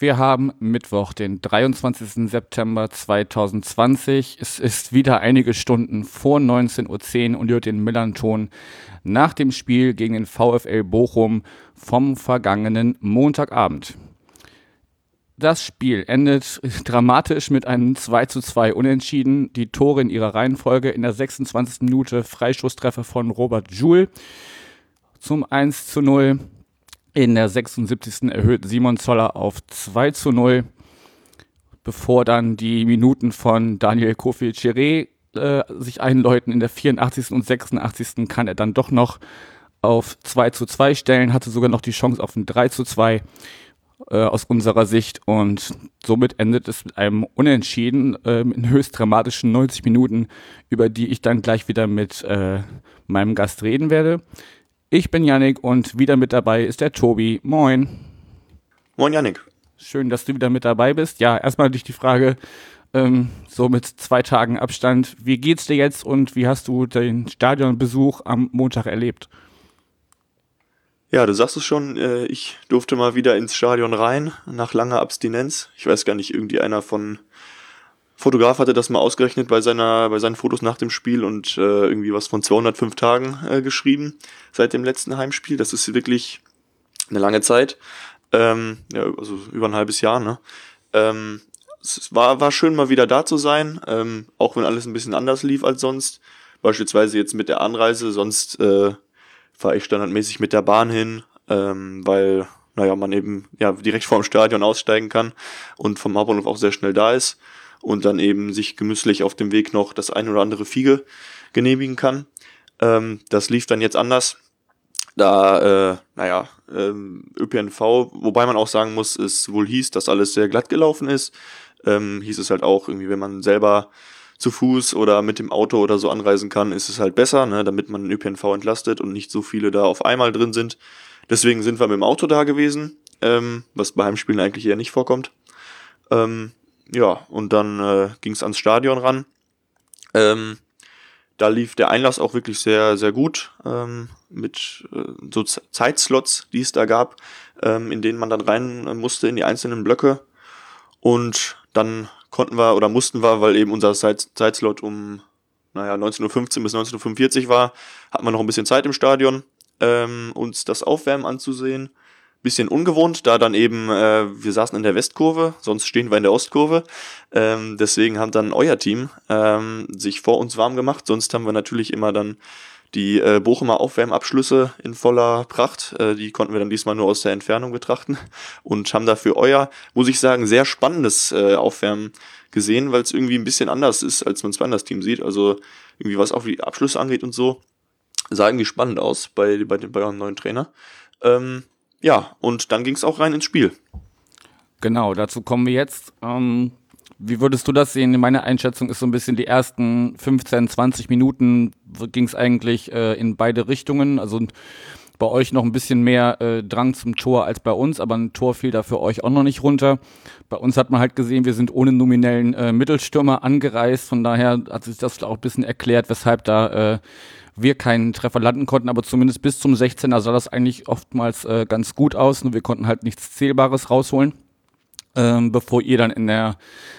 wir haben Mittwoch, den 23. September 2020. Es ist wieder einige Stunden vor 19.10 Uhr und ihr hört den Millanton nach dem Spiel gegen den VfL Bochum vom vergangenen Montagabend. Das Spiel endet dramatisch mit einem 2 zu 2 Unentschieden. Die Tore in ihrer Reihenfolge in der 26. Minute Freistoßtreffer von Robert Joule zum 1 zu 0. In der 76. erhöht Simon Zoller auf 2 zu 0, bevor dann die Minuten von Daniel Kofi-Chiré äh, sich einläuten. In der 84. und 86. kann er dann doch noch auf 2 zu 2 stellen, hatte sogar noch die Chance auf ein 3 zu 2 äh, aus unserer Sicht und somit endet es mit einem Unentschieden äh, in höchst dramatischen 90 Minuten, über die ich dann gleich wieder mit äh, meinem Gast reden werde. Ich bin Yannick und wieder mit dabei ist der Tobi. Moin. Moin Yannick. Schön, dass du wieder mit dabei bist. Ja, erstmal dich die Frage, ähm, so mit zwei Tagen Abstand, wie geht's dir jetzt und wie hast du den Stadionbesuch am Montag erlebt? Ja, du sagst es schon, äh, ich durfte mal wieder ins Stadion rein, nach langer Abstinenz. Ich weiß gar nicht, irgendwie einer von Fotograf hatte das mal ausgerechnet bei seiner, bei seinen Fotos nach dem Spiel und äh, irgendwie was von 205 Tagen äh, geschrieben seit dem letzten Heimspiel. Das ist wirklich eine lange Zeit. Ähm, ja, also über ein halbes Jahr, ne? Ähm, es war, war schön mal wieder da zu sein, ähm, auch wenn alles ein bisschen anders lief als sonst. Beispielsweise jetzt mit der Anreise, sonst äh, fahre ich standardmäßig mit der Bahn hin, ähm, weil, naja, man eben ja direkt vor dem Stadion aussteigen kann und vom Hauptbahnhof auch sehr schnell da ist und dann eben sich gemüßlich auf dem Weg noch das ein oder andere Fiege genehmigen kann. Ähm, das lief dann jetzt anders. Da, äh, naja, ähm, ÖPNV, wobei man auch sagen muss, es wohl hieß, dass alles sehr glatt gelaufen ist, ähm, hieß es halt auch irgendwie, wenn man selber zu Fuß oder mit dem Auto oder so anreisen kann, ist es halt besser, ne, damit man den ÖPNV entlastet und nicht so viele da auf einmal drin sind. Deswegen sind wir mit dem Auto da gewesen, ähm, was bei Heimspielen eigentlich eher nicht vorkommt. Ähm, ja, und dann äh, ging es ans Stadion ran. Ähm, da lief der Einlass auch wirklich sehr, sehr gut, ähm, mit äh, so Zeitslots, die es da gab, ähm, in denen man dann rein musste in die einzelnen Blöcke. Und dann konnten wir oder mussten wir, weil eben unser Zeitslot um naja, 19.15 Uhr bis 19.45 Uhr war, hatten wir noch ein bisschen Zeit im Stadion, ähm, uns das Aufwärmen anzusehen. Bisschen ungewohnt, da dann eben, äh, wir saßen in der Westkurve, sonst stehen wir in der Ostkurve. Ähm, deswegen hat dann euer Team ähm, sich vor uns warm gemacht. Sonst haben wir natürlich immer dann die äh, Bochumer Aufwärmabschlüsse in voller Pracht, äh, die konnten wir dann diesmal nur aus der Entfernung betrachten und haben dafür euer, muss ich sagen, sehr spannendes äh, Aufwärmen gesehen, weil es irgendwie ein bisschen anders ist, als man es bei anders Team sieht. Also irgendwie was auch die Abschlüsse angeht und so, sah irgendwie spannend aus bei, bei, bei eurem neuen Trainer. Ähm, ja, und dann ging es auch rein ins Spiel. Genau, dazu kommen wir jetzt. Ähm, wie würdest du das sehen? Meine Einschätzung ist so ein bisschen die ersten 15, 20 Minuten ging es eigentlich äh, in beide Richtungen. Also bei euch noch ein bisschen mehr äh, Drang zum Tor als bei uns, aber ein Tor fiel da für euch auch noch nicht runter. Bei uns hat man halt gesehen, wir sind ohne nominellen äh, Mittelstürmer angereist. Von daher hat sich das auch ein bisschen erklärt, weshalb da äh, wir keinen Treffer landen konnten, aber zumindest bis zum 16er sah das eigentlich oftmals äh, ganz gut aus. Nur wir konnten halt nichts Zählbares rausholen ähm, bevor ihr dann in der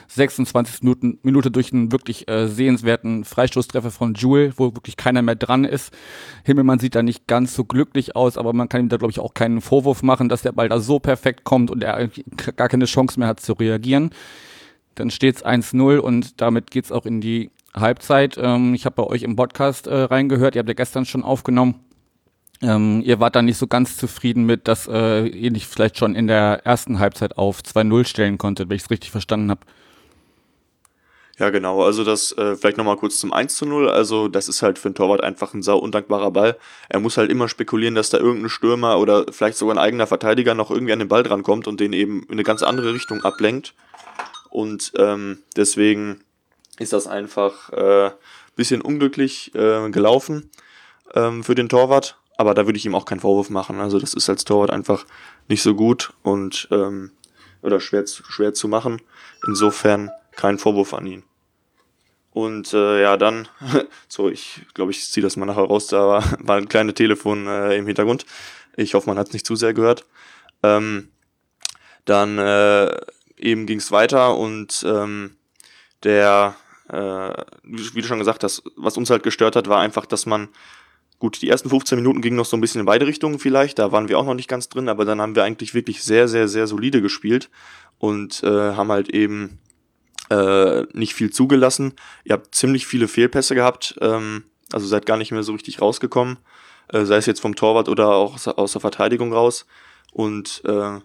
26. Minuten, Minute durch einen wirklich äh, sehenswerten Freistoßtreffer von Jewel, wo wirklich keiner mehr dran ist. Himmelmann sieht da nicht ganz so glücklich aus, aber man kann ihm da, glaube ich, auch keinen Vorwurf machen, dass der Ball da so perfekt kommt und er gar keine Chance mehr hat zu reagieren. Dann steht es 1-0 und damit geht's auch in die Halbzeit. Ähm, ich habe bei euch im Podcast äh, reingehört, ihr habt ja gestern schon aufgenommen. Ähm, ihr wart da nicht so ganz zufrieden mit, dass äh, ihr nicht vielleicht schon in der ersten Halbzeit auf 2-0 stellen konntet, wenn ich es richtig verstanden habe. Ja, genau. Also das äh, vielleicht nochmal kurz zum 1 zu 0. Also das ist halt für einen Torwart einfach ein sau undankbarer Ball. Er muss halt immer spekulieren, dass da irgendein Stürmer oder vielleicht sogar ein eigener Verteidiger noch irgendwie an den Ball drankommt und den eben in eine ganz andere Richtung ablenkt. Und ähm, deswegen ist das einfach äh, bisschen unglücklich äh, gelaufen ähm, für den Torwart aber da würde ich ihm auch keinen Vorwurf machen. Also das ist als Torwart einfach nicht so gut und ähm, oder schwer, schwer zu machen. Insofern kein Vorwurf an ihn. Und äh, ja, dann, so, ich glaube, ich ziehe das mal nachher raus, da war, war ein kleines Telefon äh, im Hintergrund. Ich hoffe, man hat es nicht zu sehr gehört. Ähm, dann äh, eben ging es weiter und ähm, der, wie du schon gesagt hast, was uns halt gestört hat, war einfach, dass man, gut, die ersten 15 Minuten gingen noch so ein bisschen in beide Richtungen vielleicht, da waren wir auch noch nicht ganz drin, aber dann haben wir eigentlich wirklich sehr, sehr, sehr solide gespielt und äh, haben halt eben äh, nicht viel zugelassen. Ihr habt ziemlich viele Fehlpässe gehabt, ähm, also seid gar nicht mehr so richtig rausgekommen, äh, sei es jetzt vom Torwart oder auch aus der Verteidigung raus. Und äh,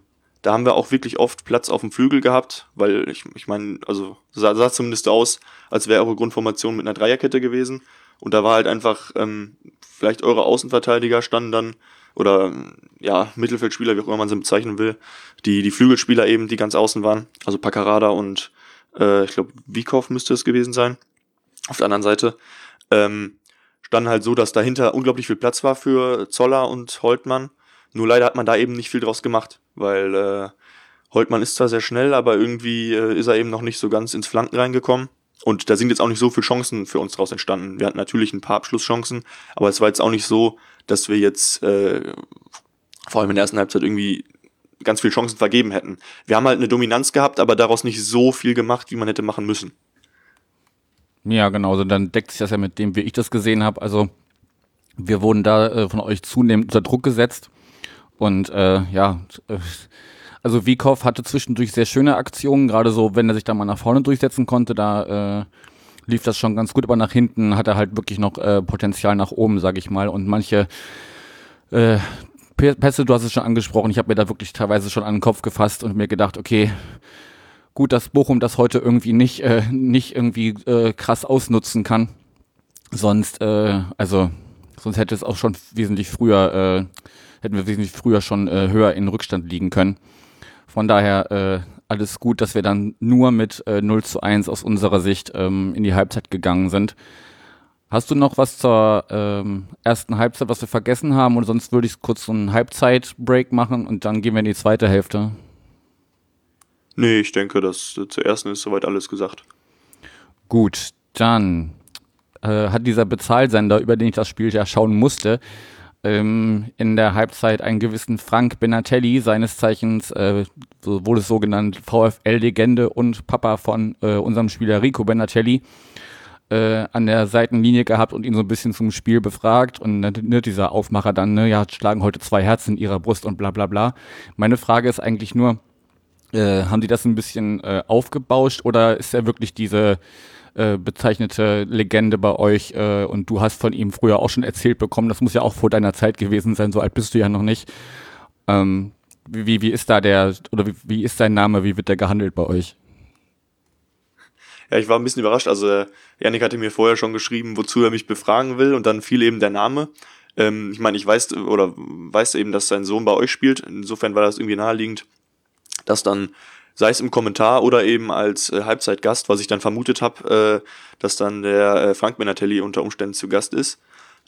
da haben wir auch wirklich oft Platz auf dem Flügel gehabt, weil ich, ich meine, also sah, sah zumindest aus, als wäre eure Grundformation mit einer Dreierkette gewesen. Und da war halt einfach, ähm, vielleicht eure Außenverteidiger standen dann, oder ja, Mittelfeldspieler, wie auch immer man sie bezeichnen will, die, die Flügelspieler eben, die ganz außen waren, also Paccarada und äh, ich glaube, Wiekow müsste es gewesen sein, auf der anderen Seite, ähm, standen halt so, dass dahinter unglaublich viel Platz war für Zoller und Holtmann. Nur leider hat man da eben nicht viel draus gemacht, weil äh, Holtmann ist zwar sehr schnell, aber irgendwie äh, ist er eben noch nicht so ganz ins Flanken reingekommen. Und da sind jetzt auch nicht so viele Chancen für uns draus entstanden. Wir hatten natürlich ein paar Abschlusschancen, aber es war jetzt auch nicht so, dass wir jetzt äh, vor allem in der ersten Halbzeit irgendwie ganz viele Chancen vergeben hätten. Wir haben halt eine Dominanz gehabt, aber daraus nicht so viel gemacht, wie man hätte machen müssen. Ja, genau. Also dann deckt sich das ja mit dem, wie ich das gesehen habe. Also wir wurden da äh, von euch zunehmend unter Druck gesetzt. Und äh, ja, äh, also Wiekow hatte zwischendurch sehr schöne Aktionen, gerade so, wenn er sich da mal nach vorne durchsetzen konnte, da äh, lief das schon ganz gut, aber nach hinten hat er halt wirklich noch äh, Potenzial nach oben, sag ich mal. Und manche äh, Pässe, du hast es schon angesprochen, ich habe mir da wirklich teilweise schon an den Kopf gefasst und mir gedacht, okay, gut, dass Bochum das heute irgendwie nicht, äh, nicht irgendwie äh, krass ausnutzen kann. Sonst, äh, also, sonst hätte es auch schon wesentlich früher, äh, hätten wir wesentlich früher schon äh, höher in Rückstand liegen können. Von daher äh, alles gut, dass wir dann nur mit äh, 0 zu 1 aus unserer Sicht ähm, in die Halbzeit gegangen sind. Hast du noch was zur ähm, ersten Halbzeit, was wir vergessen haben? Oder sonst würde ich kurz so einen Halbzeit-Break machen und dann gehen wir in die zweite Hälfte. Nee, ich denke, dass äh, zur ersten ist soweit alles gesagt. Gut, dann äh, hat dieser Bezahlsender, über den ich das Spiel ja schauen musste, ähm, in der Halbzeit einen gewissen Frank Benatelli, seines Zeichens äh, wurde es so genannt, VfL-Legende und Papa von äh, unserem Spieler Rico Benatelli, äh, an der Seitenlinie gehabt und ihn so ein bisschen zum Spiel befragt und ne, dieser Aufmacher dann, ne, ja, schlagen heute zwei Herzen in ihrer Brust und bla bla bla. Meine Frage ist eigentlich nur, äh, haben die das ein bisschen äh, aufgebauscht oder ist er wirklich diese äh, bezeichnete Legende bei euch äh, und du hast von ihm früher auch schon erzählt bekommen, das muss ja auch vor deiner Zeit gewesen sein, so alt bist du ja noch nicht. Ähm, wie, wie ist da der, oder wie, wie ist sein Name, wie wird der gehandelt bei euch? Ja, ich war ein bisschen überrascht. Also äh, Janik hatte mir vorher schon geschrieben, wozu er mich befragen will und dann fiel eben der Name. Ähm, ich meine, ich weiß oder weiß eben, dass sein Sohn bei euch spielt. Insofern war das irgendwie naheliegend, dass dann sei es im Kommentar oder eben als äh, Halbzeitgast, was ich dann vermutet habe, äh, dass dann der äh, Frank Menatelli unter Umständen zu Gast ist.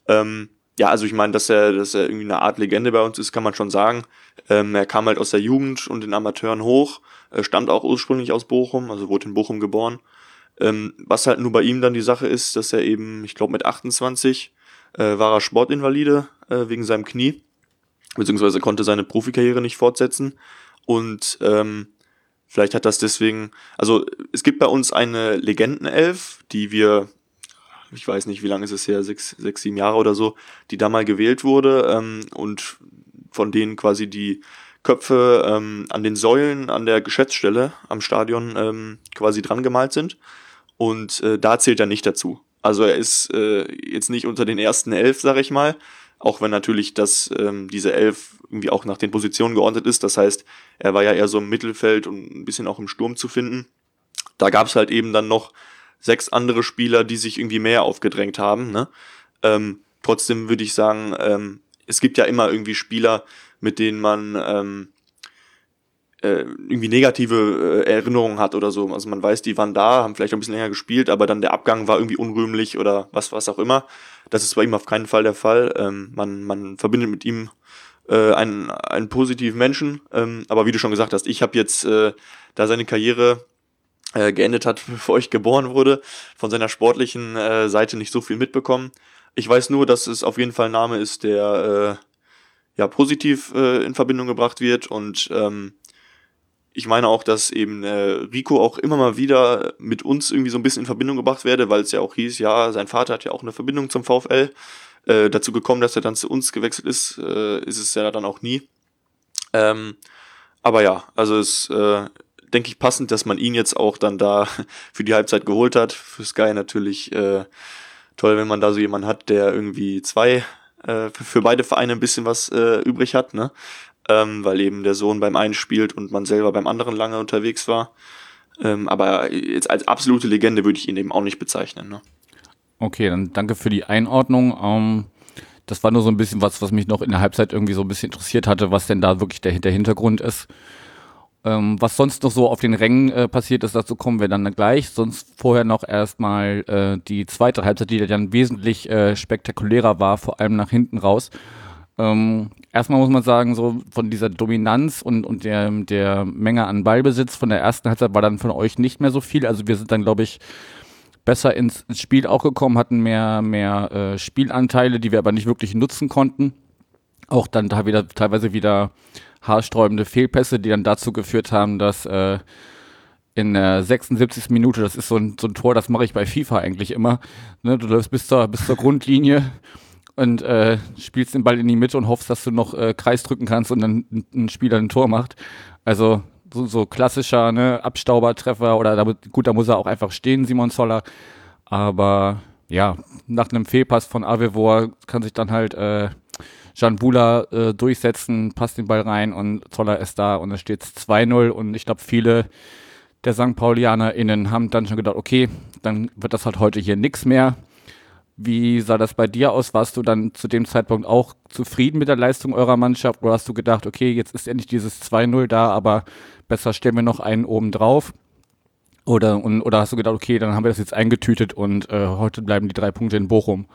Ähm, ja, also ich meine, dass er, dass er irgendwie eine Art Legende bei uns ist, kann man schon sagen. Ähm, er kam halt aus der Jugend und den Amateuren hoch, äh, stammt auch ursprünglich aus Bochum, also wurde in Bochum geboren ähm, was halt nur bei ihm dann die Sache ist, dass er eben, ich glaube mit 28 äh, war er Sportinvalide äh, wegen seinem Knie, beziehungsweise konnte seine Profikarriere nicht fortsetzen und ähm, vielleicht hat das deswegen, also es gibt bei uns eine Legendenelf, die wir, ich weiß nicht, wie lange ist es her, sechs, sechs, sieben Jahre oder so, die da mal gewählt wurde ähm, und von denen quasi die Köpfe ähm, an den Säulen an der Geschäftsstelle am Stadion ähm, quasi dran gemalt sind. Und äh, da zählt er nicht dazu. Also er ist äh, jetzt nicht unter den ersten elf, sag ich mal. Auch wenn natürlich das, ähm, diese elf irgendwie auch nach den Positionen geordnet ist. Das heißt, er war ja eher so im Mittelfeld und ein bisschen auch im Sturm zu finden. Da gab es halt eben dann noch sechs andere Spieler, die sich irgendwie mehr aufgedrängt haben. Ne? Ähm, trotzdem würde ich sagen, ähm, es gibt ja immer irgendwie Spieler, mit denen man ähm, äh, irgendwie negative äh, Erinnerungen hat oder so. Also man weiß, die waren da, haben vielleicht ein bisschen länger gespielt, aber dann der Abgang war irgendwie unrühmlich oder was, was auch immer. Das ist bei ihm auf keinen Fall der Fall. Ähm, man, man verbindet mit ihm äh, einen, einen positiven Menschen. Ähm, aber wie du schon gesagt hast, ich habe jetzt, äh, da seine Karriere äh, geendet hat, bevor ich geboren wurde, von seiner sportlichen äh, Seite nicht so viel mitbekommen. Ich weiß nur, dass es auf jeden Fall ein Name ist, der äh, ja positiv äh, in Verbindung gebracht wird und ähm, ich meine auch, dass eben äh, Rico auch immer mal wieder mit uns irgendwie so ein bisschen in Verbindung gebracht werde, weil es ja auch hieß, ja, sein Vater hat ja auch eine Verbindung zum VfL. Äh, dazu gekommen, dass er dann zu uns gewechselt ist, äh, ist es ja dann auch nie. Ähm, aber ja, also es äh, denke ich passend, dass man ihn jetzt auch dann da für die Halbzeit geholt hat. Für Sky natürlich äh, toll, wenn man da so jemanden hat, der irgendwie zwei äh, für beide Vereine ein bisschen was äh, übrig hat, ne? Ähm, weil eben der Sohn beim einen spielt und man selber beim anderen lange unterwegs war. Ähm, aber jetzt als absolute Legende würde ich ihn eben auch nicht bezeichnen. Ne? Okay, dann danke für die Einordnung. Ähm, das war nur so ein bisschen was, was mich noch in der Halbzeit irgendwie so ein bisschen interessiert hatte, was denn da wirklich der, der Hintergrund ist. Ähm, was sonst noch so auf den Rängen äh, passiert ist, dazu kommen wir dann gleich. Sonst vorher noch erstmal äh, die zweite Halbzeit, die dann wesentlich äh, spektakulärer war, vor allem nach hinten raus. Ähm, erstmal muss man sagen, so von dieser Dominanz und, und der, der Menge an Ballbesitz von der ersten Halbzeit war dann von euch nicht mehr so viel. Also wir sind dann, glaube ich, besser ins, ins, Spiel auch gekommen, hatten mehr, mehr äh, Spielanteile, die wir aber nicht wirklich nutzen konnten. Auch dann da wieder teilweise wieder haarsträubende Fehlpässe, die dann dazu geführt haben, dass äh, in der 76. Minute, das ist so ein, so ein Tor, das mache ich bei FIFA eigentlich immer. Ne, du läufst bis zur, bis zur Grundlinie und äh, spielst den Ball in die Mitte und hoffst, dass du noch äh, Kreis drücken kannst und dann ein Spieler ein Tor macht. Also so, so klassischer ne, Abstaubertreffer oder da, gut, da muss er auch einfach stehen, Simon Zoller. Aber ja, nach einem Fehlpass von Avevor kann sich dann halt äh, Jan Bula äh, durchsetzen, passt den Ball rein und Zoller ist da und es steht 2-0 und ich glaube, viele der St. PaulianerInnen haben dann schon gedacht, okay, dann wird das halt heute hier nix mehr. Wie sah das bei dir aus? Warst du dann zu dem Zeitpunkt auch zufrieden mit der Leistung eurer Mannschaft oder hast du gedacht, okay, jetzt ist endlich dieses 2-0 da, aber besser stellen wir noch einen oben drauf? Oder, und, oder hast du gedacht, okay, dann haben wir das jetzt eingetütet und äh, heute bleiben die drei Punkte in Bochum?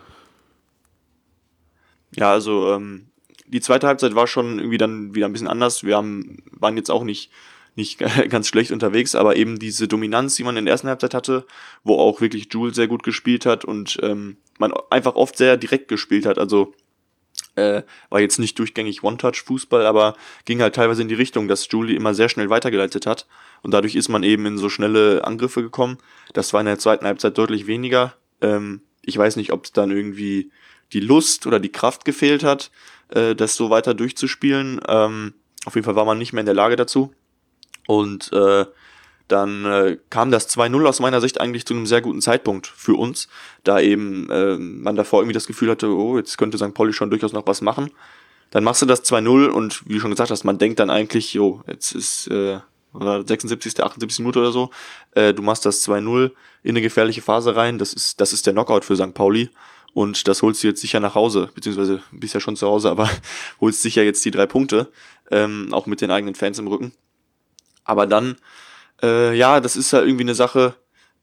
Ja, also ähm, die zweite Halbzeit war schon irgendwie dann wieder ein bisschen anders. Wir haben, waren jetzt auch nicht nicht ganz schlecht unterwegs, aber eben diese Dominanz, die man in der ersten Halbzeit hatte, wo auch wirklich Jules sehr gut gespielt hat und ähm, man einfach oft sehr direkt gespielt hat. Also äh, war jetzt nicht durchgängig One-Touch-Fußball, aber ging halt teilweise in die Richtung, dass Julie immer sehr schnell weitergeleitet hat und dadurch ist man eben in so schnelle Angriffe gekommen. Das war in der zweiten Halbzeit deutlich weniger. Ähm, ich weiß nicht, ob es dann irgendwie die Lust oder die Kraft gefehlt hat, äh, das so weiter durchzuspielen. Ähm, auf jeden Fall war man nicht mehr in der Lage dazu. Und äh, dann äh, kam das 2-0 aus meiner Sicht eigentlich zu einem sehr guten Zeitpunkt für uns, da eben äh, man davor irgendwie das Gefühl hatte, oh, jetzt könnte St. Pauli schon durchaus noch was machen. Dann machst du das 2-0 und wie du schon gesagt hast, man denkt dann eigentlich, jo, jetzt ist äh, 76., 78. Minute oder so, äh, du machst das 2-0 in eine gefährliche Phase rein, das ist, das ist der Knockout für St. Pauli und das holst du jetzt sicher nach Hause, beziehungsweise bist ja schon zu Hause, aber holst sicher jetzt die drei Punkte, ähm, auch mit den eigenen Fans im Rücken. Aber dann, äh, ja, das ist ja irgendwie eine Sache,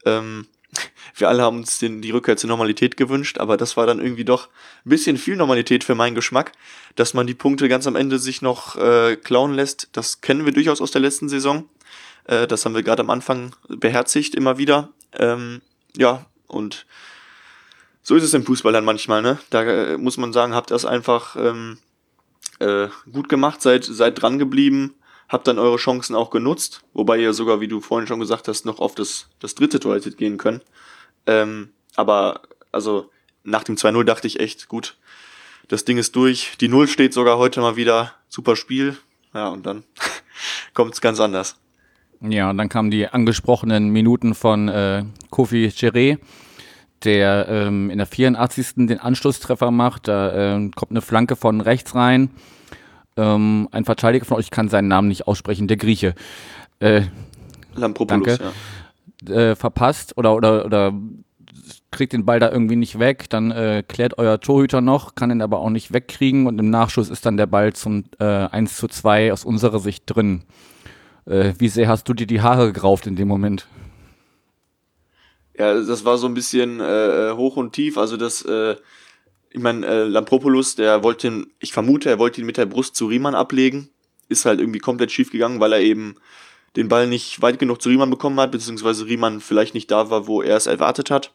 ähm, wir alle haben uns den, die Rückkehr zur Normalität gewünscht, aber das war dann irgendwie doch ein bisschen viel Normalität für meinen Geschmack, dass man die Punkte ganz am Ende sich noch äh, klauen lässt. Das kennen wir durchaus aus der letzten Saison. Äh, das haben wir gerade am Anfang beherzigt immer wieder. Ähm, ja, und so ist es im Fußball dann manchmal, ne? Da äh, muss man sagen, habt ihr es einfach ähm, äh, gut gemacht, seid, seid dran geblieben, habt dann eure Chancen auch genutzt, wobei ihr sogar, wie du vorhin schon gesagt hast, noch auf das, das dritte Tor hättet gehen können. Ähm, aber also nach dem 2-0 dachte ich echt, gut, das Ding ist durch. Die Null steht sogar heute mal wieder. Super Spiel. Ja, und dann kommt es ganz anders. Ja, und dann kamen die angesprochenen Minuten von äh, Kofi Cheré, der ähm, in der 84. den Anschlusstreffer macht. Da äh, kommt eine Flanke von rechts rein ähm, ein Verteidiger von euch kann seinen Namen nicht aussprechen, der Grieche. Äh, Lampropoulos, danke, ja. Äh, verpasst oder, oder, oder kriegt den Ball da irgendwie nicht weg, dann äh, klärt euer Torhüter noch, kann ihn aber auch nicht wegkriegen und im Nachschuss ist dann der Ball zum äh, 1 zu 2 aus unserer Sicht drin. Äh, wie sehr hast du dir die Haare gerauft in dem Moment? Ja, das war so ein bisschen äh, hoch und tief, also das äh, ich meine, äh, Lampropoulos, der wollte ihn, ich vermute, er wollte ihn mit der Brust zu Riemann ablegen. Ist halt irgendwie komplett schief gegangen, weil er eben den Ball nicht weit genug zu Riemann bekommen hat, beziehungsweise Riemann vielleicht nicht da war, wo er es erwartet hat.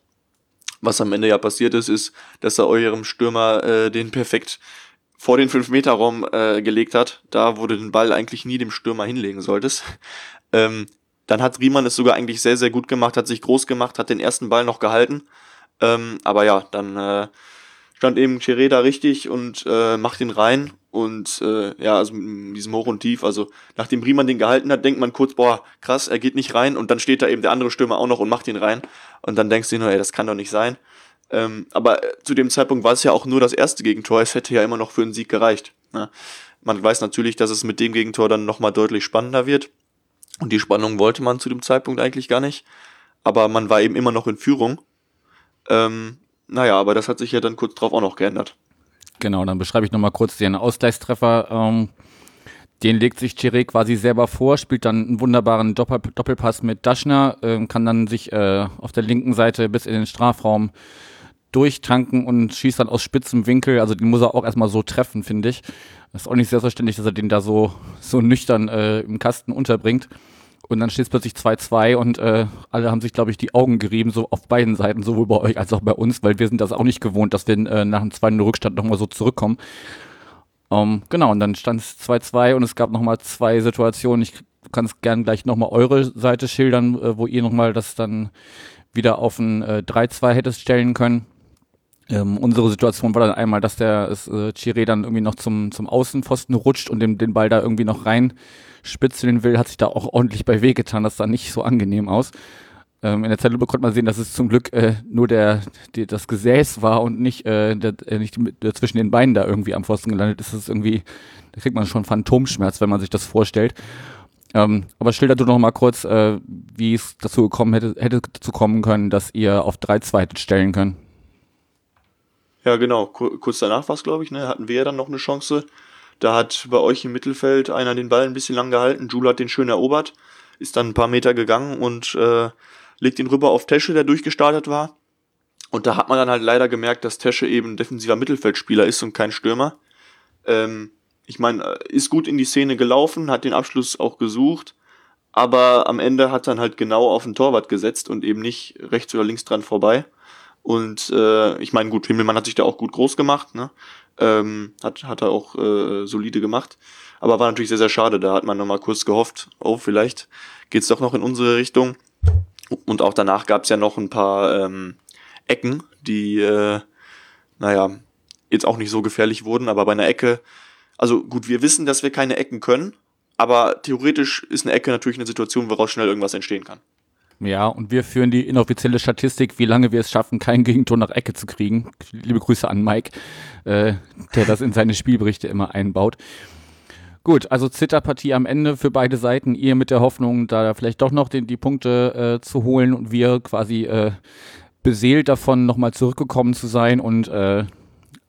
Was am Ende ja passiert ist, ist, dass er eurem Stürmer äh, den perfekt vor den 5-Meter-Raum äh, gelegt hat. Da, wo du den Ball eigentlich nie dem Stürmer hinlegen solltest. Ähm, dann hat Riemann es sogar eigentlich sehr, sehr gut gemacht, hat sich groß gemacht, hat den ersten Ball noch gehalten. Ähm, aber ja, dann äh, stand eben Chiré da richtig und äh, macht ihn rein. Und äh, ja, also mit diesem Hoch und Tief, also nachdem Riemann den gehalten hat, denkt man kurz, boah, krass, er geht nicht rein. Und dann steht da eben der andere Stürmer auch noch und macht ihn rein. Und dann denkst du dir nur, ey, das kann doch nicht sein. Ähm, aber äh, zu dem Zeitpunkt war es ja auch nur das erste Gegentor. Es hätte ja immer noch für einen Sieg gereicht. Ne? Man weiß natürlich, dass es mit dem Gegentor dann nochmal deutlich spannender wird. Und die Spannung wollte man zu dem Zeitpunkt eigentlich gar nicht. Aber man war eben immer noch in Führung. Ähm, naja, aber das hat sich ja dann kurz drauf auch noch geändert. Genau, dann beschreibe ich nochmal kurz den Ausgleichstreffer. Ähm, den legt sich Chiré quasi selber vor, spielt dann einen wunderbaren Doppel Doppelpass mit Daschner, äh, kann dann sich äh, auf der linken Seite bis in den Strafraum durchtanken und schießt dann aus spitzem Winkel. Also den muss er auch erstmal so treffen, finde ich. Das ist auch nicht selbstverständlich, dass er den da so, so nüchtern äh, im Kasten unterbringt. Und dann steht es plötzlich 2-2 und äh, alle haben sich, glaube ich, die Augen gerieben, so auf beiden Seiten, sowohl bei euch als auch bei uns, weil wir sind das auch nicht gewohnt, dass wir äh, nach einem zweiten Rückstand nochmal so zurückkommen. Ähm, genau, und dann stand es 2-2 und es gab nochmal zwei Situationen. Ich kann es gern gleich nochmal eure Seite schildern, äh, wo ihr nochmal das dann wieder auf ein äh, 3-2 hättest stellen können. Ähm, unsere Situation war dann einmal, dass der äh, Chiré dann irgendwie noch zum, zum Außenpfosten rutscht und den, den Ball da irgendwie noch rein spitzeln will, hat sich da auch ordentlich bei weh getan. Das sah nicht so angenehm aus. Ähm, in der Zeitlupe konnte man sehen, dass es zum Glück äh, nur der, die, das Gesäß war und nicht, äh, der, äh, nicht der, zwischen den Beinen da irgendwie am Pfosten gelandet ist. Das ist irgendwie, da kriegt man schon Phantomschmerz, wenn man sich das vorstellt. Ähm, aber schilder du noch mal kurz, äh, wie es dazu gekommen hätte, hätte dazu kommen können, dass ihr auf 3-2 stellen könnt. Ja, genau. Kurz danach war es, glaube ich, ne? hatten wir ja dann noch eine Chance. Da hat bei euch im Mittelfeld einer den Ball ein bisschen lang gehalten. Jule hat den schön erobert, ist dann ein paar Meter gegangen und äh, legt ihn rüber auf Tesche, der durchgestartet war. Und da hat man dann halt leider gemerkt, dass Tesche eben defensiver Mittelfeldspieler ist und kein Stürmer. Ähm, ich meine, äh, ist gut in die Szene gelaufen, hat den Abschluss auch gesucht, aber am Ende hat dann halt genau auf den Torwart gesetzt und eben nicht rechts oder links dran vorbei. Und äh, ich meine, gut, Himmelmann hat sich da auch gut groß gemacht, ne? Ähm, hat, hat er auch äh, solide gemacht. Aber war natürlich sehr, sehr schade. Da hat man nochmal kurz gehofft, oh, vielleicht geht's doch noch in unsere Richtung. Und auch danach gab's ja noch ein paar ähm, Ecken, die, äh, naja, jetzt auch nicht so gefährlich wurden, aber bei einer Ecke, also gut, wir wissen, dass wir keine Ecken können, aber theoretisch ist eine Ecke natürlich eine Situation, woraus schnell irgendwas entstehen kann. Ja, und wir führen die inoffizielle Statistik, wie lange wir es schaffen, kein Gegentor nach Ecke zu kriegen. Liebe Grüße an Mike, äh, der das in seine Spielberichte immer einbaut. Gut, also Zitterpartie am Ende für beide Seiten. Ihr mit der Hoffnung, da vielleicht doch noch den, die Punkte äh, zu holen und wir quasi äh, beseelt davon, nochmal zurückgekommen zu sein und äh,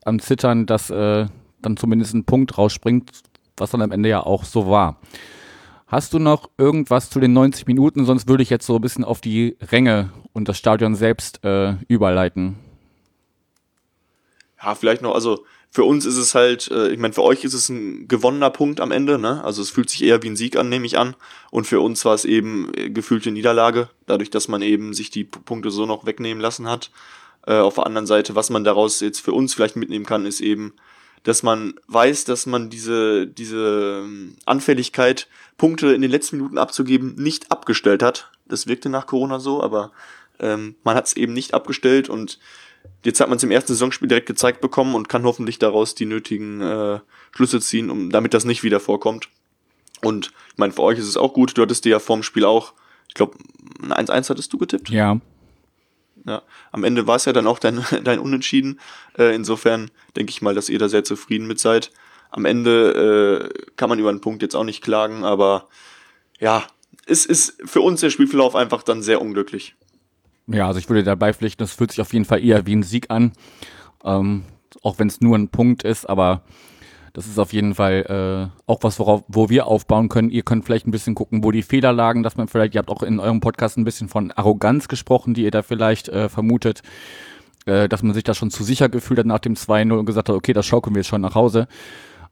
am Zittern, dass äh, dann zumindest ein Punkt rausspringt, was dann am Ende ja auch so war. Hast du noch irgendwas zu den 90 Minuten? Sonst würde ich jetzt so ein bisschen auf die Ränge und das Stadion selbst äh, überleiten. Ja, vielleicht noch, also für uns ist es halt, äh, ich meine, für euch ist es ein gewonnener Punkt am Ende, ne? Also es fühlt sich eher wie ein Sieg an, nehme ich an. Und für uns war es eben äh, gefühlte Niederlage, dadurch, dass man eben sich die Punkte so noch wegnehmen lassen hat. Äh, auf der anderen Seite, was man daraus jetzt für uns vielleicht mitnehmen kann, ist eben, dass man weiß, dass man diese, diese ähm, Anfälligkeit, Punkte in den letzten Minuten abzugeben, nicht abgestellt hat. Das wirkte nach Corona so, aber ähm, man hat es eben nicht abgestellt und jetzt hat man es im ersten Saisonspiel direkt gezeigt bekommen und kann hoffentlich daraus die nötigen äh, Schlüsse ziehen, um damit das nicht wieder vorkommt. Und ich meine, für euch ist es auch gut, du hattest dir ja vorm Spiel auch, ich glaube, ein 1-1 hattest du getippt? Ja. Ja, am Ende war es ja dann auch dein, dein Unentschieden. Äh, insofern denke ich mal, dass ihr da sehr zufrieden mit seid. Am Ende äh, kann man über einen Punkt jetzt auch nicht klagen, aber ja, es ist für uns der Spielverlauf einfach dann sehr unglücklich. Ja, also ich würde dabei pflichten, das fühlt sich auf jeden Fall eher wie ein Sieg an. Ähm, auch wenn es nur ein Punkt ist, aber das ist auf jeden Fall äh, auch was, worauf, wo wir aufbauen können. Ihr könnt vielleicht ein bisschen gucken, wo die Fehler lagen, dass man vielleicht, ihr habt auch in eurem Podcast ein bisschen von Arroganz gesprochen, die ihr da vielleicht äh, vermutet. äh, dass man sich da schon zu sicher gefühlt hat nach dem 2-0 und gesagt hat, okay, das schaukeln wir jetzt schon nach Hause.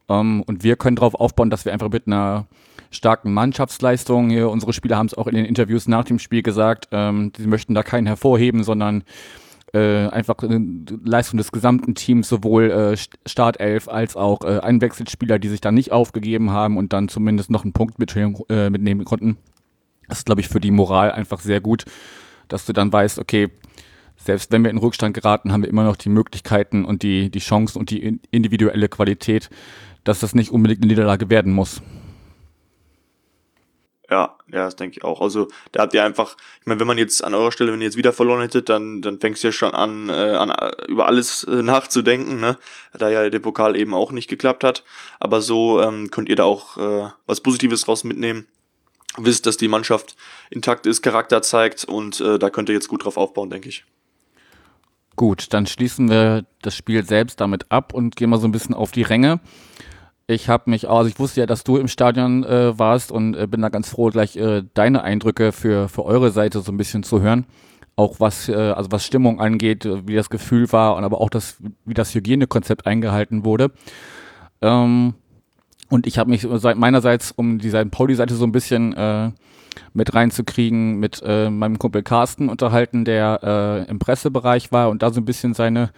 Ähm, und wir können darauf aufbauen, dass wir einfach mit einer starken Mannschaftsleistung hier, unsere Spieler haben es auch in den Interviews nach dem Spiel gesagt, ähm, sie möchten da keinen hervorheben, sondern äh, einfach äh, Leistung des gesamten Teams, sowohl äh, Startelf als auch äh, Einwechselspieler, die sich da nicht aufgegeben haben und dann zumindest noch einen Punkt mit, äh, mitnehmen konnten. Das ist, glaube ich, für die Moral einfach sehr gut, dass du dann weißt, okay, selbst wenn wir in Rückstand geraten, haben wir immer noch die Möglichkeiten und die, die Chancen und die individuelle Qualität, dass das nicht unbedingt eine Niederlage werden muss. Ja, ja, das denke ich auch. Also da habt ihr einfach, ich meine, wenn man jetzt an eurer Stelle, wenn ihr jetzt wieder verloren hättet, dann, dann fängst du ja schon an, äh, an über alles äh, nachzudenken, ne? Da ja der Pokal eben auch nicht geklappt hat. Aber so ähm, könnt ihr da auch äh, was Positives draus mitnehmen. Wisst, dass die Mannschaft intakt ist, Charakter zeigt und äh, da könnt ihr jetzt gut drauf aufbauen, denke ich. Gut, dann schließen wir das Spiel selbst damit ab und gehen mal so ein bisschen auf die Ränge. Ich habe mich, also ich wusste ja, dass du im Stadion äh, warst und äh, bin da ganz froh, gleich äh, deine Eindrücke für, für eure Seite so ein bisschen zu hören. Auch was, äh, also was Stimmung angeht, äh, wie das Gefühl war und aber auch das, wie das Hygienekonzept eingehalten wurde. Ähm, und ich habe mich meinerseits um die St. Pauli-Seite so ein bisschen äh, mit reinzukriegen, mit meinem Kumpel Carsten unterhalten, der im Pressebereich war und da so ein bisschen seine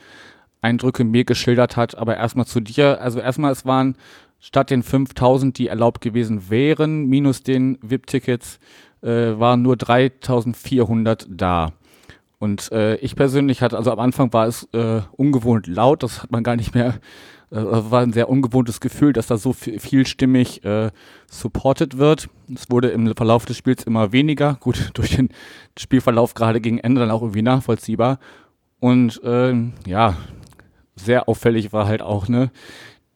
Eindrücke mir geschildert hat. Aber erstmal zu dir. Also erstmal, es waren statt den 5000, die erlaubt gewesen wären, minus den VIP-Tickets, äh, waren nur 3400 da. Und äh, ich persönlich hatte, also am Anfang war es äh, ungewohnt laut, das hat man gar nicht mehr, äh, war ein sehr ungewohntes Gefühl, dass da so viel, vielstimmig äh, supported wird. Es wurde im Verlauf des Spiels immer weniger, gut, durch den Spielverlauf gerade gegen Ende dann auch irgendwie nachvollziehbar. Und äh, ja, sehr auffällig war halt auch, ne,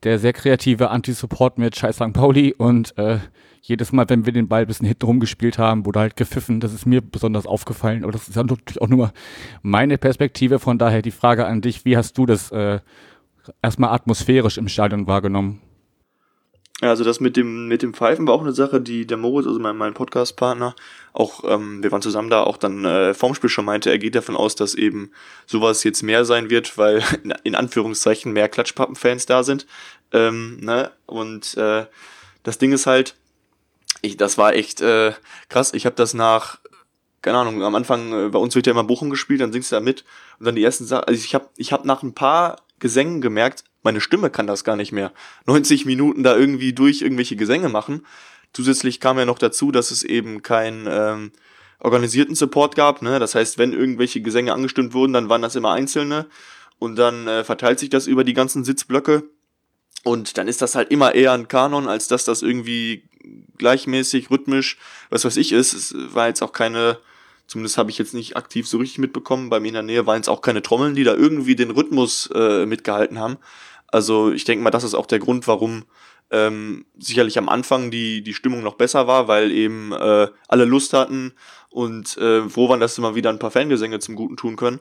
der sehr kreative Anti-Support mit Scheiß St. Pauli und äh, jedes Mal, wenn wir den Ball ein bisschen hinten rumgespielt haben, wurde halt gepfiffen. Das ist mir besonders aufgefallen, aber das ist natürlich auch nur meine Perspektive. Von daher die Frage an dich, wie hast du das äh, erstmal atmosphärisch im Stadion wahrgenommen? Also das mit dem mit dem Pfeifen war auch eine Sache, die der Moritz, also mein, mein Podcast-Partner, auch, ähm, wir waren zusammen da, auch dann äh, vorm Spiel schon meinte, er geht davon aus, dass eben sowas jetzt mehr sein wird, weil in, in Anführungszeichen mehr Klatschpappen-Fans da sind. Ähm, ne? Und äh, das Ding ist halt, ich, das war echt äh, krass. Ich habe das nach, keine Ahnung, am Anfang äh, bei uns wird ja immer Bochum gespielt, dann singst du da mit und dann die ersten Sachen. Also ich habe ich hab nach ein paar Gesängen gemerkt, meine Stimme kann das gar nicht mehr. 90 Minuten da irgendwie durch irgendwelche Gesänge machen. Zusätzlich kam ja noch dazu, dass es eben keinen ähm, organisierten Support gab. Ne? Das heißt, wenn irgendwelche Gesänge angestimmt wurden, dann waren das immer einzelne und dann äh, verteilt sich das über die ganzen Sitzblöcke. Und dann ist das halt immer eher ein Kanon, als dass das irgendwie gleichmäßig, rhythmisch, was weiß ich ist. Es war jetzt auch keine, zumindest habe ich jetzt nicht aktiv so richtig mitbekommen, bei mir in der Nähe waren es auch keine Trommeln, die da irgendwie den Rhythmus äh, mitgehalten haben. Also ich denke mal, das ist auch der Grund, warum ähm, sicherlich am Anfang die, die Stimmung noch besser war, weil eben äh, alle Lust hatten und äh, froh waren, dass sie mal wieder ein paar Fangesänge zum Guten tun können.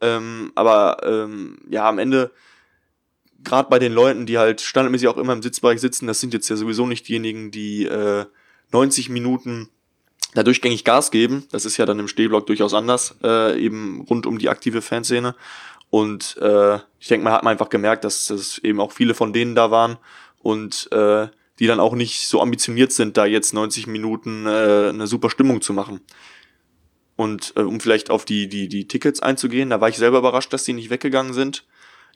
Ähm, aber ähm, ja, am Ende, gerade bei den Leuten, die halt standardmäßig auch immer im Sitzbereich sitzen, das sind jetzt ja sowieso nicht diejenigen, die äh, 90 Minuten da durchgängig Gas geben. Das ist ja dann im Stehblock durchaus anders, äh, eben rund um die aktive Fanszene. Und äh, ich denke, man hat man einfach gemerkt, dass, dass eben auch viele von denen da waren und äh, die dann auch nicht so ambitioniert sind, da jetzt 90 Minuten äh, eine super Stimmung zu machen. Und äh, um vielleicht auf die, die, die Tickets einzugehen, da war ich selber überrascht, dass die nicht weggegangen sind.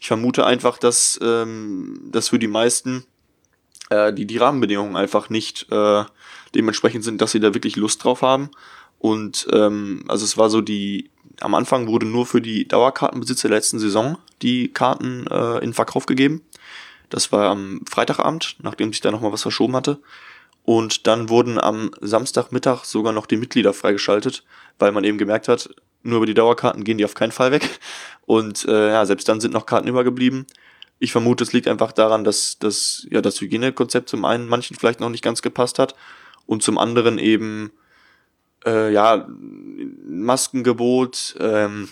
Ich vermute einfach, dass ähm, dass für die meisten äh, die, die Rahmenbedingungen einfach nicht äh, dementsprechend sind, dass sie da wirklich Lust drauf haben. Und ähm, also es war so die, am Anfang wurde nur für die Dauerkartenbesitzer der letzten Saison die Karten äh, in Verkauf gegeben. Das war am Freitagabend, nachdem sich da nochmal was verschoben hatte. Und dann wurden am Samstagmittag sogar noch die Mitglieder freigeschaltet, weil man eben gemerkt hat, nur über die Dauerkarten gehen die auf keinen Fall weg. Und äh, ja, selbst dann sind noch Karten übergeblieben. Ich vermute, es liegt einfach daran, dass, dass ja, das Hygienekonzept zum einen manchen vielleicht noch nicht ganz gepasst hat und zum anderen eben äh, ja Maskengebot, ähm,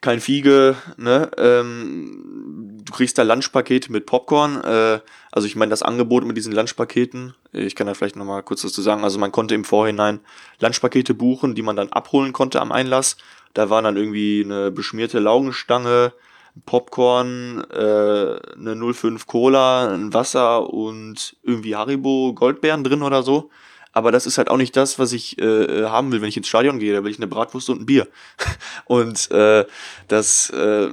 kein Fiege, ne? Ähm, du kriegst da Lunchpakete mit Popcorn. Äh, also ich meine, das Angebot mit diesen Lunchpaketen, ich kann da vielleicht nochmal kurz was zu sagen. Also man konnte im Vorhinein Lunchpakete buchen, die man dann abholen konnte am Einlass. Da waren dann irgendwie eine beschmierte Laugenstange, Popcorn, äh, eine 05 Cola, ein Wasser und irgendwie Haribo Goldbeeren drin oder so. Aber das ist halt auch nicht das, was ich äh, haben will, wenn ich ins Stadion gehe. Da will ich eine Bratwurst und ein Bier. und äh, das äh,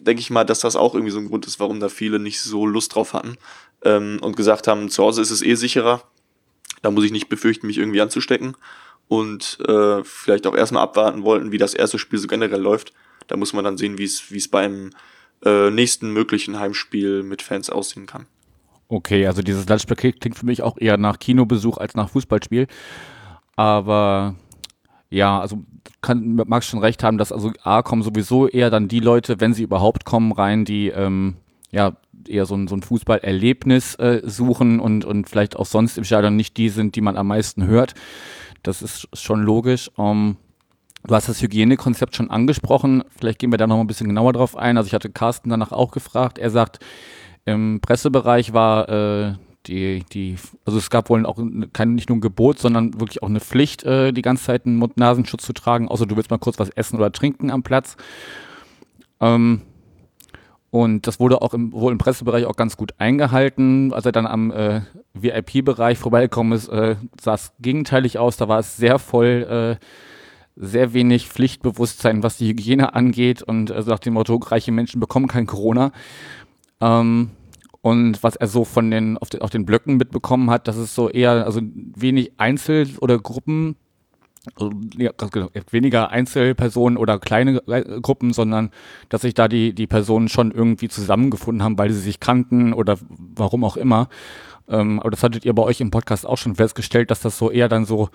denke ich mal, dass das auch irgendwie so ein Grund ist, warum da viele nicht so Lust drauf hatten ähm, und gesagt haben, zu Hause ist es eh sicherer. Da muss ich nicht befürchten, mich irgendwie anzustecken. Und äh, vielleicht auch erstmal abwarten wollten, wie das erste Spiel so generell läuft. Da muss man dann sehen, wie es wie es beim äh, nächsten möglichen Heimspiel mit Fans aussehen kann. Okay, also dieses Lunchpaket klingt für mich auch eher nach Kinobesuch als nach Fußballspiel. Aber ja, also kann, mag schon recht haben, dass also A kommen sowieso eher dann die Leute, wenn sie überhaupt kommen, rein, die ähm, ja eher so ein, so ein Fußballerlebnis äh, suchen und, und vielleicht auch sonst im Stadion nicht die sind, die man am meisten hört. Das ist schon logisch. Um, ähm, Du hast das Hygienekonzept schon angesprochen. Vielleicht gehen wir da noch ein bisschen genauer drauf ein. Also ich hatte Carsten danach auch gefragt. Er sagt, im Pressebereich war äh, die, die, also es gab wohl auch kein, nicht nur ein Gebot, sondern wirklich auch eine Pflicht, äh, die ganze Zeit einen Mund-Nasenschutz zu tragen, außer du willst mal kurz was essen oder trinken am Platz. Ähm, und das wurde auch im, wohl im Pressebereich auch ganz gut eingehalten. Als er dann am äh, VIP-Bereich vorbeigekommen ist, äh, sah es gegenteilig aus. Da war es sehr voll. Äh, sehr wenig Pflichtbewusstsein, was die Hygiene angeht und also nach dem Motto, reiche Menschen bekommen kein Corona. Ähm, und was er so von den auf, den auf den Blöcken mitbekommen hat, dass es so eher, also wenig Einzel- oder Gruppen, also, ja, genau, weniger Einzelpersonen oder kleine Gruppen, sondern dass sich da die, die Personen schon irgendwie zusammengefunden haben, weil sie sich kannten oder warum auch immer. Ähm, aber das hattet ihr bei euch im Podcast auch schon festgestellt, dass das so eher dann so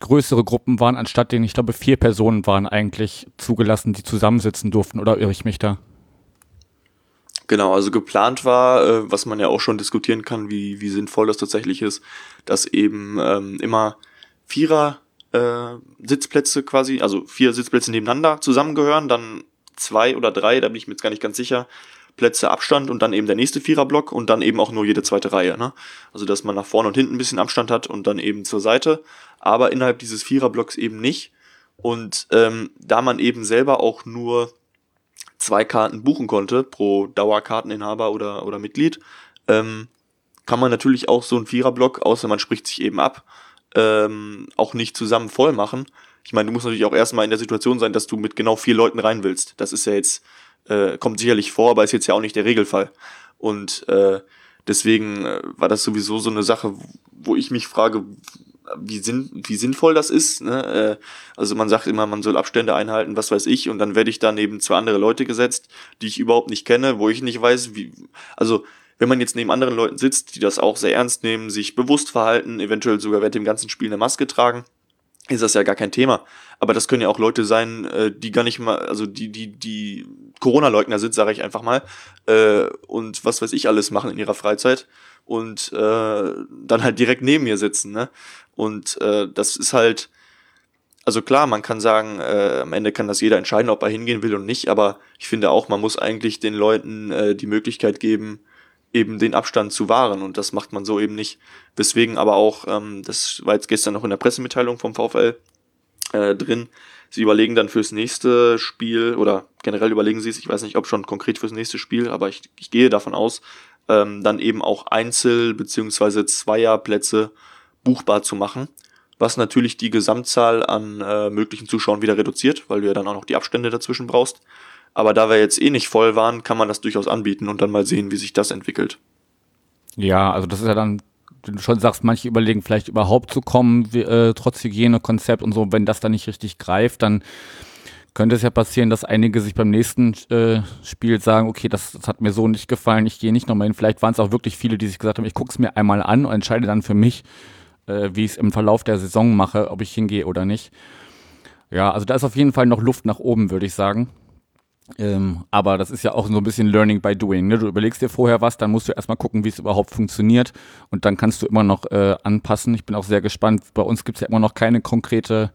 größere Gruppen waren, anstatt denen, ich glaube, vier Personen waren eigentlich zugelassen, die zusammensitzen durften, oder irre ich mich da? Genau, also geplant war, äh, was man ja auch schon diskutieren kann, wie, wie sinnvoll das tatsächlich ist, dass eben ähm, immer Vierer äh, Sitzplätze quasi, also vier Sitzplätze nebeneinander zusammengehören, dann zwei oder drei, da bin ich mir jetzt gar nicht ganz sicher, Plätze Abstand und dann eben der nächste Viererblock und dann eben auch nur jede zweite Reihe. Ne? Also dass man nach vorne und hinten ein bisschen Abstand hat und dann eben zur Seite, aber innerhalb dieses Viererblocks eben nicht. Und ähm, da man eben selber auch nur zwei Karten buchen konnte pro Dauerkarteninhaber oder, oder Mitglied, ähm, kann man natürlich auch so einen Viererblock, außer man spricht sich eben ab, ähm, auch nicht zusammen voll machen. Ich meine, du musst natürlich auch erstmal in der Situation sein, dass du mit genau vier Leuten rein willst. Das ist ja jetzt äh, kommt sicherlich vor, aber ist jetzt ja auch nicht der Regelfall. Und äh, deswegen äh, war das sowieso so eine Sache, wo ich mich frage, wie, sinn, wie sinnvoll das ist. Ne? Äh, also man sagt immer, man soll Abstände einhalten, was weiß ich, und dann werde ich da neben zwei andere Leute gesetzt, die ich überhaupt nicht kenne, wo ich nicht weiß, wie. Also wenn man jetzt neben anderen Leuten sitzt, die das auch sehr ernst nehmen, sich bewusst verhalten, eventuell sogar während dem ganzen Spiel eine Maske tragen, ist das ja gar kein Thema. Aber das können ja auch Leute sein, äh, die gar nicht mal, also die, die, die Corona-Leugner sind, sage ich einfach mal, äh, und was weiß ich alles machen in ihrer Freizeit und äh, dann halt direkt neben mir sitzen. Ne? Und äh, das ist halt, also klar, man kann sagen, äh, am Ende kann das jeder entscheiden, ob er hingehen will und nicht, aber ich finde auch, man muss eigentlich den Leuten äh, die Möglichkeit geben, eben den Abstand zu wahren und das macht man so eben nicht. Deswegen aber auch, ähm, das war jetzt gestern noch in der Pressemitteilung vom VfL äh, drin, sie überlegen dann fürs nächste Spiel oder generell überlegen sie es, ich weiß nicht, ob schon konkret fürs nächste Spiel, aber ich, ich gehe davon aus, ähm, dann eben auch Einzel- beziehungsweise Zweierplätze buchbar zu machen, was natürlich die Gesamtzahl an äh, möglichen Zuschauern wieder reduziert, weil du ja dann auch noch die Abstände dazwischen brauchst. Aber da wir jetzt eh nicht voll waren, kann man das durchaus anbieten und dann mal sehen, wie sich das entwickelt. Ja, also das ist ja dann, du schon sagst, manche überlegen vielleicht überhaupt zu kommen, äh, trotz Hygienekonzept und so. Wenn das dann nicht richtig greift, dann könnte es ja passieren, dass einige sich beim nächsten äh, Spiel sagen, okay, das, das, hat mir so nicht gefallen, ich gehe nicht nochmal hin. Vielleicht waren es auch wirklich viele, die sich gesagt haben, ich gucke es mir einmal an und entscheide dann für mich, äh, wie ich es im Verlauf der Saison mache, ob ich hingehe oder nicht. Ja, also da ist auf jeden Fall noch Luft nach oben, würde ich sagen. Ähm, aber das ist ja auch so ein bisschen Learning by Doing. Ne? Du überlegst dir vorher was, dann musst du erstmal gucken, wie es überhaupt funktioniert und dann kannst du immer noch äh, anpassen. Ich bin auch sehr gespannt. Bei uns gibt es ja immer noch keine konkrete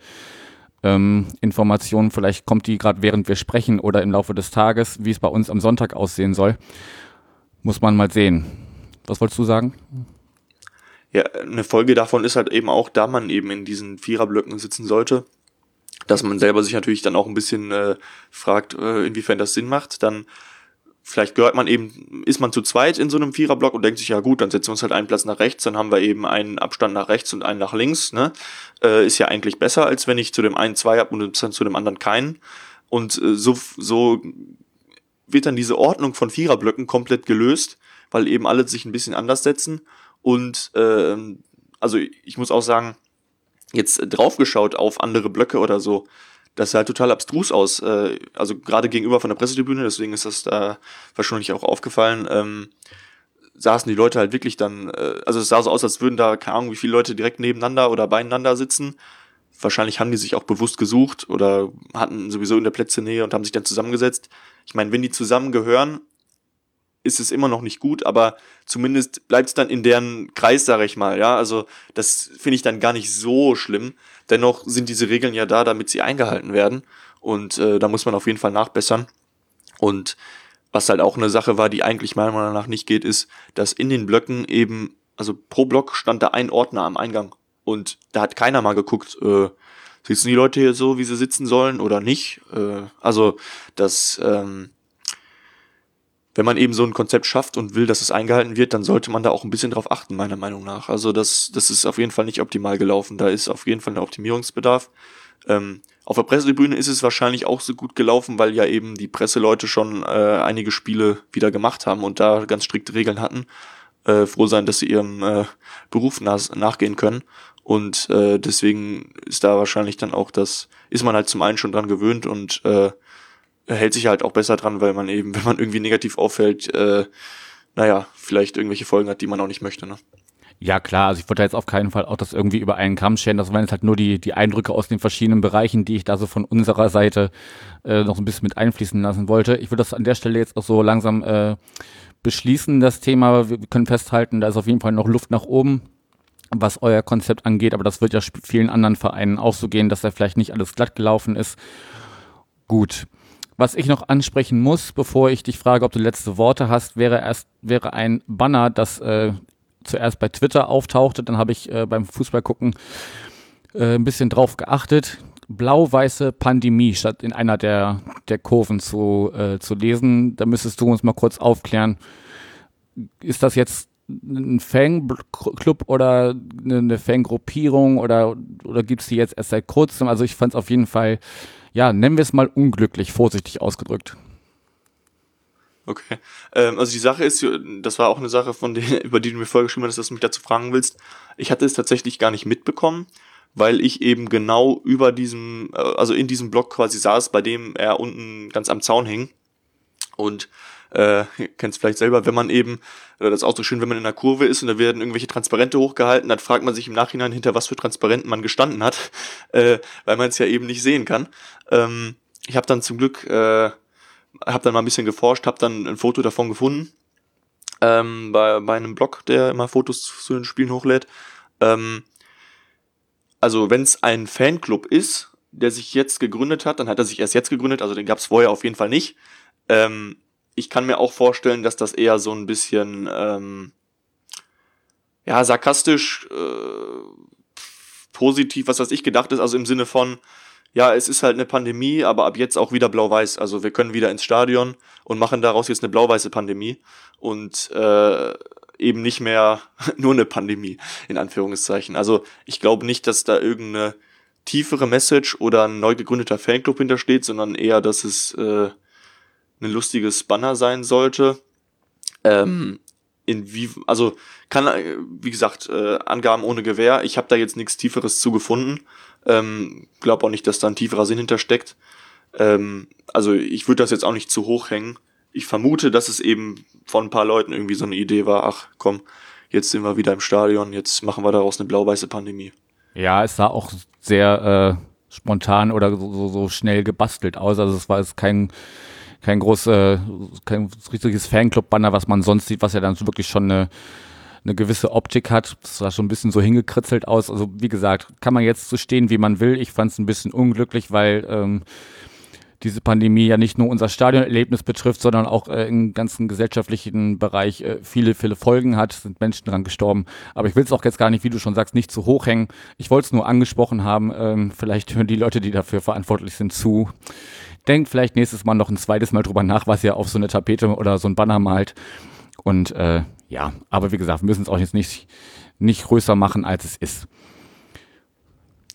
ähm, Information. Vielleicht kommt die gerade während wir sprechen oder im Laufe des Tages, wie es bei uns am Sonntag aussehen soll. Muss man mal sehen. Was wolltest du sagen? Ja, eine Folge davon ist halt eben auch, da man eben in diesen Viererblöcken sitzen sollte, dass man selber sich natürlich dann auch ein bisschen äh, fragt, äh, inwiefern das Sinn macht. Dann vielleicht gehört man eben, ist man zu zweit in so einem Viererblock und denkt sich, ja gut, dann setzen wir uns halt einen Platz nach rechts, dann haben wir eben einen Abstand nach rechts und einen nach links. Ne? Äh, ist ja eigentlich besser, als wenn ich zu dem einen zwei habe und dann zu dem anderen keinen. Und äh, so, so wird dann diese Ordnung von Viererblöcken komplett gelöst, weil eben alle sich ein bisschen anders setzen. Und äh, also ich muss auch sagen, jetzt draufgeschaut auf andere Blöcke oder so, das sah halt total abstrus aus. Äh, also gerade gegenüber von der Pressetribüne, deswegen ist das da wahrscheinlich auch aufgefallen. Ähm, saßen die Leute halt wirklich dann, äh, also es sah so aus, als würden da, keine Ahnung, wie viele Leute direkt nebeneinander oder beieinander sitzen. Wahrscheinlich haben die sich auch bewusst gesucht oder hatten sowieso in der Plätze Nähe und haben sich dann zusammengesetzt. Ich meine, wenn die zusammengehören, ist es immer noch nicht gut, aber zumindest bleibt es dann in deren Kreis, sage ich mal. Ja, also das finde ich dann gar nicht so schlimm. Dennoch sind diese Regeln ja da, damit sie eingehalten werden und äh, da muss man auf jeden Fall nachbessern. Und was halt auch eine Sache war, die eigentlich meiner Meinung nach nicht geht, ist, dass in den Blöcken eben, also pro Block stand da ein Ordner am Eingang und da hat keiner mal geguckt, äh, sitzen die Leute hier so, wie sie sitzen sollen oder nicht. Äh, also das ähm, wenn man eben so ein Konzept schafft und will, dass es eingehalten wird, dann sollte man da auch ein bisschen drauf achten, meiner Meinung nach. Also das, das ist auf jeden Fall nicht optimal gelaufen. Da ist auf jeden Fall ein Optimierungsbedarf. Ähm, auf der Pressetribüne ist es wahrscheinlich auch so gut gelaufen, weil ja eben die Presseleute schon äh, einige Spiele wieder gemacht haben und da ganz strikte Regeln hatten. Äh, froh sein, dass sie ihrem äh, Beruf nach, nachgehen können. Und äh, deswegen ist da wahrscheinlich dann auch das, ist man halt zum einen schon dran gewöhnt und äh, hält sich halt auch besser dran, weil man eben, wenn man irgendwie negativ auffällt, äh, naja, vielleicht irgendwelche Folgen hat, die man auch nicht möchte. Ne? Ja, klar, also ich wollte jetzt auf keinen Fall auch das irgendwie über einen Kamm scheren. Das waren jetzt halt nur die, die Eindrücke aus den verschiedenen Bereichen, die ich da so von unserer Seite äh, noch ein bisschen mit einfließen lassen wollte. Ich würde das an der Stelle jetzt auch so langsam äh, beschließen, das Thema. Wir können festhalten, da ist auf jeden Fall noch Luft nach oben, was euer Konzept angeht, aber das wird ja vielen anderen Vereinen auch so gehen, dass da vielleicht nicht alles glatt gelaufen ist. Gut. Was ich noch ansprechen muss, bevor ich dich frage, ob du letzte Worte hast, wäre erst wäre ein Banner, das äh, zuerst bei Twitter auftauchte. Dann habe ich äh, beim Fußballgucken äh, ein bisschen drauf geachtet. Blau-weiße Pandemie statt in einer der, der Kurven zu, äh, zu lesen. Da müsstest du uns mal kurz aufklären. Ist das jetzt ein Fanclub oder eine Fangruppierung oder, oder gibt es die jetzt erst seit kurzem? Also ich fand es auf jeden Fall ja, nennen wir es mal unglücklich, vorsichtig ausgedrückt. Okay. Ähm, also die Sache ist, das war auch eine Sache, von der, über die du mir vorher geschrieben hast, dass du mich dazu fragen willst. Ich hatte es tatsächlich gar nicht mitbekommen, weil ich eben genau über diesem, äh, also in diesem Block quasi saß, bei dem er unten ganz am Zaun hing. Und äh, kennst vielleicht selber, wenn man eben, oder das ist auch so schön, wenn man in einer Kurve ist und da werden irgendwelche Transparente hochgehalten, dann fragt man sich im Nachhinein, hinter was für Transparenten man gestanden hat, äh, weil man es ja eben nicht sehen kann. Ähm, ich habe dann zum Glück, äh, habe dann mal ein bisschen geforscht, habe dann ein Foto davon gefunden, ähm, bei, bei einem Blog, der immer Fotos zu den Spielen hochlädt. Ähm, also wenn es ein Fanclub ist, der sich jetzt gegründet hat, dann hat er sich erst jetzt gegründet, also den gab es vorher auf jeden Fall nicht. Ähm, ich kann mir auch vorstellen, dass das eher so ein bisschen ähm, ja sarkastisch äh, positiv, was weiß ich, gedacht ist, also im Sinne von ja, es ist halt eine Pandemie, aber ab jetzt auch wieder blau-weiß. Also wir können wieder ins Stadion und machen daraus jetzt eine blau-weiße Pandemie und äh, eben nicht mehr nur eine Pandemie, in Anführungszeichen. Also ich glaube nicht, dass da irgendeine tiefere Message oder ein neu gegründeter Fanclub hintersteht, sondern eher, dass es äh, ein lustiges Banner sein sollte. Ähm, in wie, also kann, wie gesagt, äh, Angaben ohne Gewähr. Ich habe da jetzt nichts Tieferes zu gefunden. Ähm, Glaube auch nicht, dass da ein tieferer Sinn hintersteckt. Ähm, also ich würde das jetzt auch nicht zu hoch hängen. Ich vermute, dass es eben von ein paar Leuten irgendwie so eine Idee war, ach komm, jetzt sind wir wieder im Stadion, jetzt machen wir daraus eine blau-weiße Pandemie. Ja, es sah auch sehr äh, spontan oder so, so schnell gebastelt aus. Also es war jetzt kein kein groß, äh, kein richtiges Fanclub-Banner, was man sonst sieht, was ja dann wirklich schon eine, eine gewisse Optik hat. Das sah schon ein bisschen so hingekritzelt aus. Also wie gesagt, kann man jetzt so stehen, wie man will. Ich fand es ein bisschen unglücklich, weil ähm, diese Pandemie ja nicht nur unser Stadionerlebnis betrifft, sondern auch äh, im ganzen gesellschaftlichen Bereich äh, viele, viele Folgen hat, sind Menschen dran gestorben. Aber ich will es auch jetzt gar nicht, wie du schon sagst, nicht zu hoch hängen. Ich wollte es nur angesprochen haben. Ähm, vielleicht hören die Leute, die dafür verantwortlich sind, zu. Denkt vielleicht nächstes Mal noch ein zweites Mal drüber nach, was ihr auf so eine Tapete oder so ein Banner malt. Und äh, ja, aber wie gesagt, wir müssen es auch jetzt nicht, nicht größer machen, als es ist.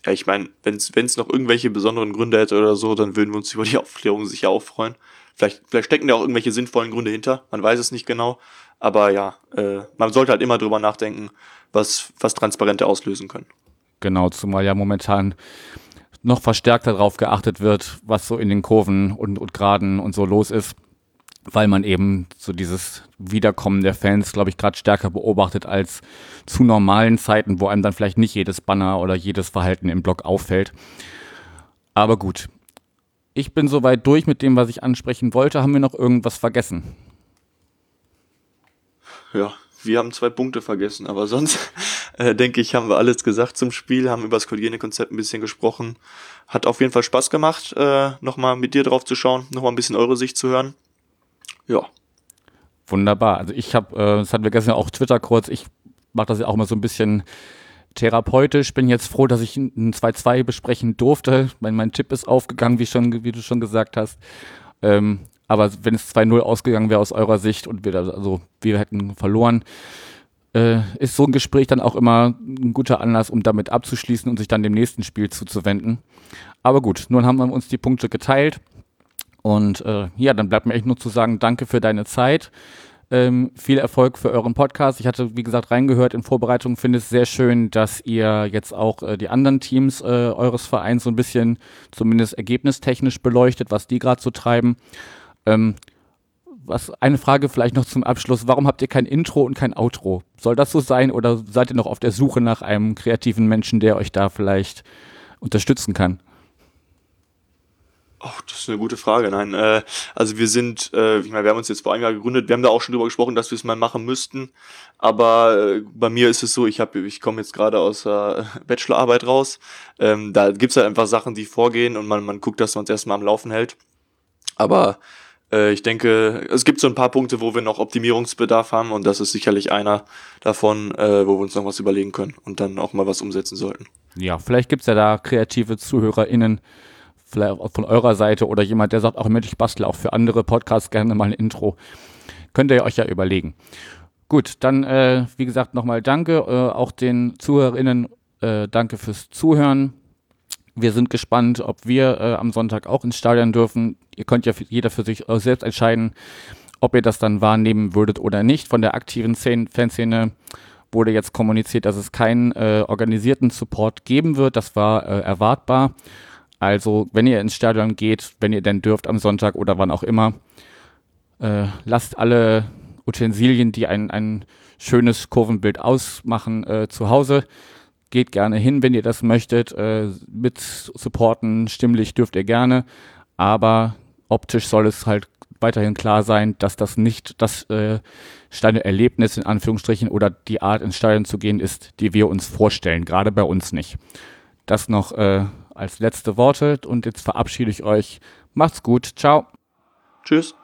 Ja, ich meine, wenn es noch irgendwelche besonderen Gründe hätte oder so, dann würden wir uns über die Aufklärung sicher auch freuen. Vielleicht, vielleicht stecken da auch irgendwelche sinnvollen Gründe hinter, man weiß es nicht genau. Aber ja, äh, man sollte halt immer drüber nachdenken, was, was Transparente auslösen können. Genau, zumal ja momentan noch verstärkt darauf geachtet wird, was so in den Kurven und, und Graden und so los ist weil man eben so dieses Wiederkommen der Fans, glaube ich, gerade stärker beobachtet als zu normalen Zeiten, wo einem dann vielleicht nicht jedes Banner oder jedes Verhalten im Blog auffällt. Aber gut. Ich bin soweit durch mit dem, was ich ansprechen wollte. Haben wir noch irgendwas vergessen? Ja, wir haben zwei Punkte vergessen, aber sonst äh, denke ich, haben wir alles gesagt zum Spiel, haben über das Hygienekonzept ein bisschen gesprochen. Hat auf jeden Fall Spaß gemacht, äh, nochmal mit dir drauf zu schauen, nochmal ein bisschen eure Sicht zu hören. Ja. Wunderbar. Also ich habe, äh, das hatten wir gestern auch Twitter kurz, ich mache das ja auch immer so ein bisschen therapeutisch. Bin jetzt froh, dass ich ein 2-2 besprechen durfte. Mein, mein Tipp ist aufgegangen, wie, schon, wie du schon gesagt hast. Ähm, aber wenn es 2-0 ausgegangen wäre aus eurer Sicht und wir, also wir hätten verloren, äh, ist so ein Gespräch dann auch immer ein guter Anlass, um damit abzuschließen und sich dann dem nächsten Spiel zuzuwenden. Aber gut, nun haben wir uns die Punkte geteilt. Und äh, ja, dann bleibt mir echt nur zu sagen, danke für deine Zeit. Ähm, viel Erfolg für euren Podcast. Ich hatte, wie gesagt, reingehört in Vorbereitung. Finde es sehr schön, dass ihr jetzt auch äh, die anderen Teams äh, eures Vereins so ein bisschen zumindest ergebnistechnisch beleuchtet, was die gerade so treiben. Ähm, was eine Frage vielleicht noch zum Abschluss. Warum habt ihr kein Intro und kein Outro? Soll das so sein oder seid ihr noch auf der Suche nach einem kreativen Menschen, der euch da vielleicht unterstützen kann? Oh, das ist eine gute Frage. Nein, äh, also wir sind, äh, ich meine, wir haben uns jetzt vor einem Jahr gegründet. Wir haben da auch schon drüber gesprochen, dass wir es mal machen müssten. Aber äh, bei mir ist es so, ich habe, ich komme jetzt gerade aus der Bachelorarbeit raus. Ähm, da gibt's halt einfach Sachen, die vorgehen und man, man guckt, dass man es erstmal am Laufen hält. Aber äh, ich denke, es gibt so ein paar Punkte, wo wir noch Optimierungsbedarf haben und das ist sicherlich einer davon, äh, wo wir uns noch was überlegen können und dann auch mal was umsetzen sollten. Ja, vielleicht gibt's ja da kreative ZuhörerInnen, vielleicht von eurer Seite oder jemand, der sagt, auch Mensch, ich bastle auch für andere Podcasts gerne mal ein Intro. Könnt ihr euch ja überlegen. Gut, dann, äh, wie gesagt, nochmal danke. Äh, auch den ZuhörerInnen äh, danke fürs Zuhören. Wir sind gespannt, ob wir äh, am Sonntag auch ins Stadion dürfen. Ihr könnt ja jeder für sich äh, selbst entscheiden, ob ihr das dann wahrnehmen würdet oder nicht. Von der aktiven Fanszene wurde jetzt kommuniziert, dass es keinen äh, organisierten Support geben wird. Das war äh, erwartbar. Also, wenn ihr ins Stadion geht, wenn ihr denn dürft am Sonntag oder wann auch immer, äh, lasst alle Utensilien, die ein, ein schönes Kurvenbild ausmachen, äh, zu Hause. Geht gerne hin, wenn ihr das möchtet. Äh, mit supporten, stimmlich dürft ihr gerne. Aber optisch soll es halt weiterhin klar sein, dass das nicht das äh, Stadionerlebnis in Anführungsstrichen oder die Art ins Stadion zu gehen ist, die wir uns vorstellen, gerade bei uns nicht. Das noch äh, als letzte Worte und jetzt verabschiede ich euch. Macht's gut, ciao. Tschüss.